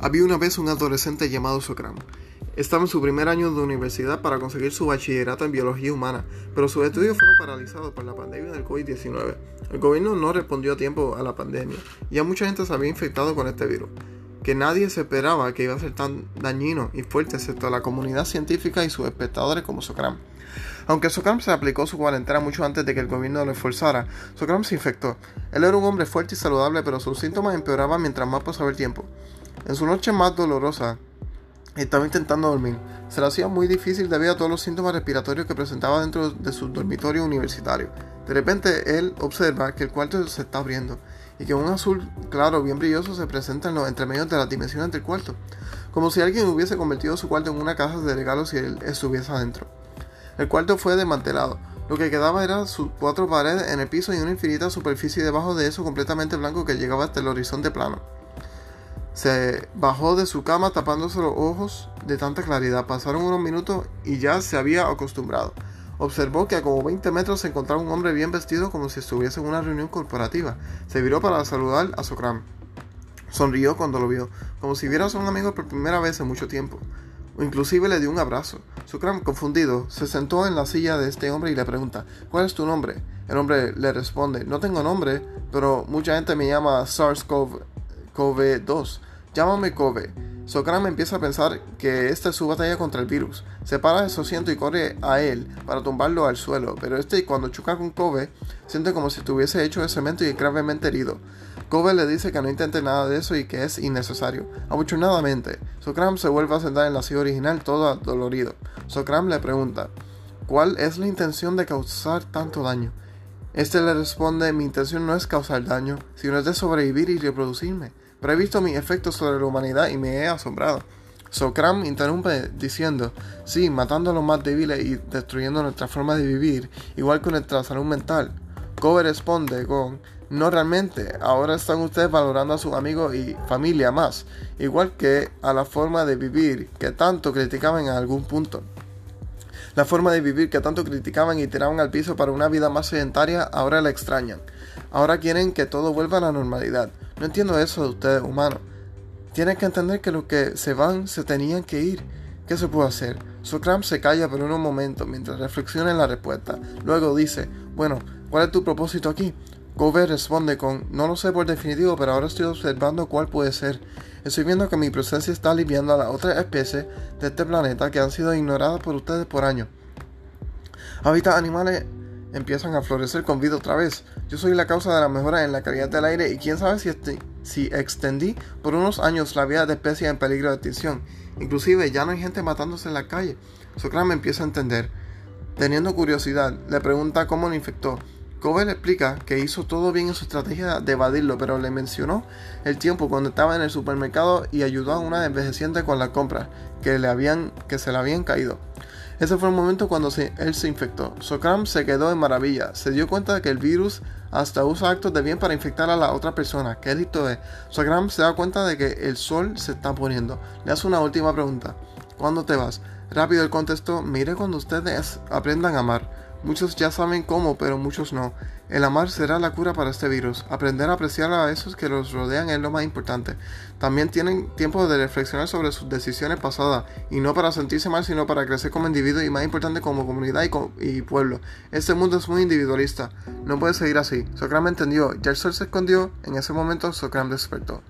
Había una vez un adolescente llamado Socram. Estaba en su primer año de universidad para conseguir su bachillerato en biología humana, pero sus estudios fueron paralizados por la pandemia del COVID-19. El gobierno no respondió a tiempo a la pandemia, ya mucha gente se había infectado con este virus, que nadie se esperaba que iba a ser tan dañino y fuerte excepto la comunidad científica y sus espectadores como Socram. Aunque Socram se aplicó su cuarentena mucho antes de que el gobierno lo esforzara, Socram se infectó. Él era un hombre fuerte y saludable, pero sus síntomas empeoraban mientras más pasaba el tiempo. En su noche más dolorosa, estaba intentando dormir. Se le hacía muy difícil debido a todos los síntomas respiratorios que presentaba dentro de su dormitorio universitario. De repente, él observa que el cuarto se está abriendo y que un azul claro bien brilloso se presenta en los entremedios de las dimensiones del cuarto, como si alguien hubiese convertido su cuarto en una caja de regalos y él estuviese adentro. El cuarto fue desmantelado. Lo que quedaba eran sus cuatro paredes en el piso y una infinita superficie debajo de eso completamente blanco que llegaba hasta el horizonte plano. Se bajó de su cama tapándose los ojos de tanta claridad. Pasaron unos minutos y ya se había acostumbrado. Observó que a como 20 metros se encontraba un hombre bien vestido como si estuviese en una reunión corporativa. Se viró para saludar a Socram. Sonrió cuando lo vio, como si viera a su amigo por primera vez en mucho tiempo. O inclusive le dio un abrazo. Socram, confundido, se sentó en la silla de este hombre y le pregunta, ¿cuál es tu nombre? El hombre le responde, no tengo nombre, pero mucha gente me llama SARS-CoV-2. Llámame Kobe. Socram empieza a pensar que esta es su batalla contra el virus. Se para de su asiento y corre a él para tumbarlo al suelo, pero este cuando choca con Kobe siente como si estuviese hecho de cemento y gravemente herido. Kobe le dice que no intente nada de eso y que es innecesario. Afortunadamente, Socram se vuelve a sentar en la silla original todo dolorido. Socram le pregunta, ¿cuál es la intención de causar tanto daño? Este le responde, mi intención no es causar daño, sino es de sobrevivir y reproducirme pero he visto mis efectos sobre la humanidad y me he asombrado. Socram interrumpe diciendo, sí, matando a los más débiles y destruyendo nuestra forma de vivir, igual que nuestra salud mental. Kobe responde con, no realmente, ahora están ustedes valorando a sus amigos y familia más, igual que a la forma de vivir que tanto criticaban en algún punto. La forma de vivir que tanto criticaban y tiraban al piso para una vida más sedentaria, ahora la extrañan. Ahora quieren que todo vuelva a la normalidad. No entiendo eso de ustedes, humanos. Tienen que entender que los que se van se tenían que ir. ¿Qué se puede hacer? Socram se calla por unos momentos mientras reflexiona en la respuesta. Luego dice, bueno, ¿cuál es tu propósito aquí? Kobe responde con, no lo sé por definitivo, pero ahora estoy observando cuál puede ser. Estoy viendo que mi presencia está aliviando a las otras especies de este planeta que han sido ignoradas por ustedes por años. Hábitats animales empiezan a florecer con vida otra vez. Yo soy la causa de la mejora en la calidad del aire y quién sabe si, este, si extendí por unos años la vida de especies en peligro de extinción. Inclusive ya no hay gente matándose en la calle. Socram empieza a entender. Teniendo curiosidad, le pregunta cómo lo infectó. Kobe le explica que hizo todo bien en su estrategia de evadirlo, pero le mencionó el tiempo cuando estaba en el supermercado y ayudó a una envejeciente con la compra que, le habían, que se le habían caído. Ese fue el momento cuando él se infectó. Socram se quedó en maravilla. Se dio cuenta de que el virus hasta usa actos de bien para infectar a la otra persona. ¿Qué listo es? Socram se da cuenta de que el sol se está poniendo. Le hace una última pregunta. ¿Cuándo te vas? Rápido el contestó, mire cuando ustedes aprendan a amar. Muchos ya saben cómo, pero muchos no. El amar será la cura para este virus. Aprender a apreciar a esos que los rodean es lo más importante. También tienen tiempo de reflexionar sobre sus decisiones pasadas, y no para sentirse mal, sino para crecer como individuo y más importante como comunidad y, pueblo. Este mundo es muy individualista. No puede seguir así. Socram entendió. Ya el sol se escondió. En ese momento Socram despertó.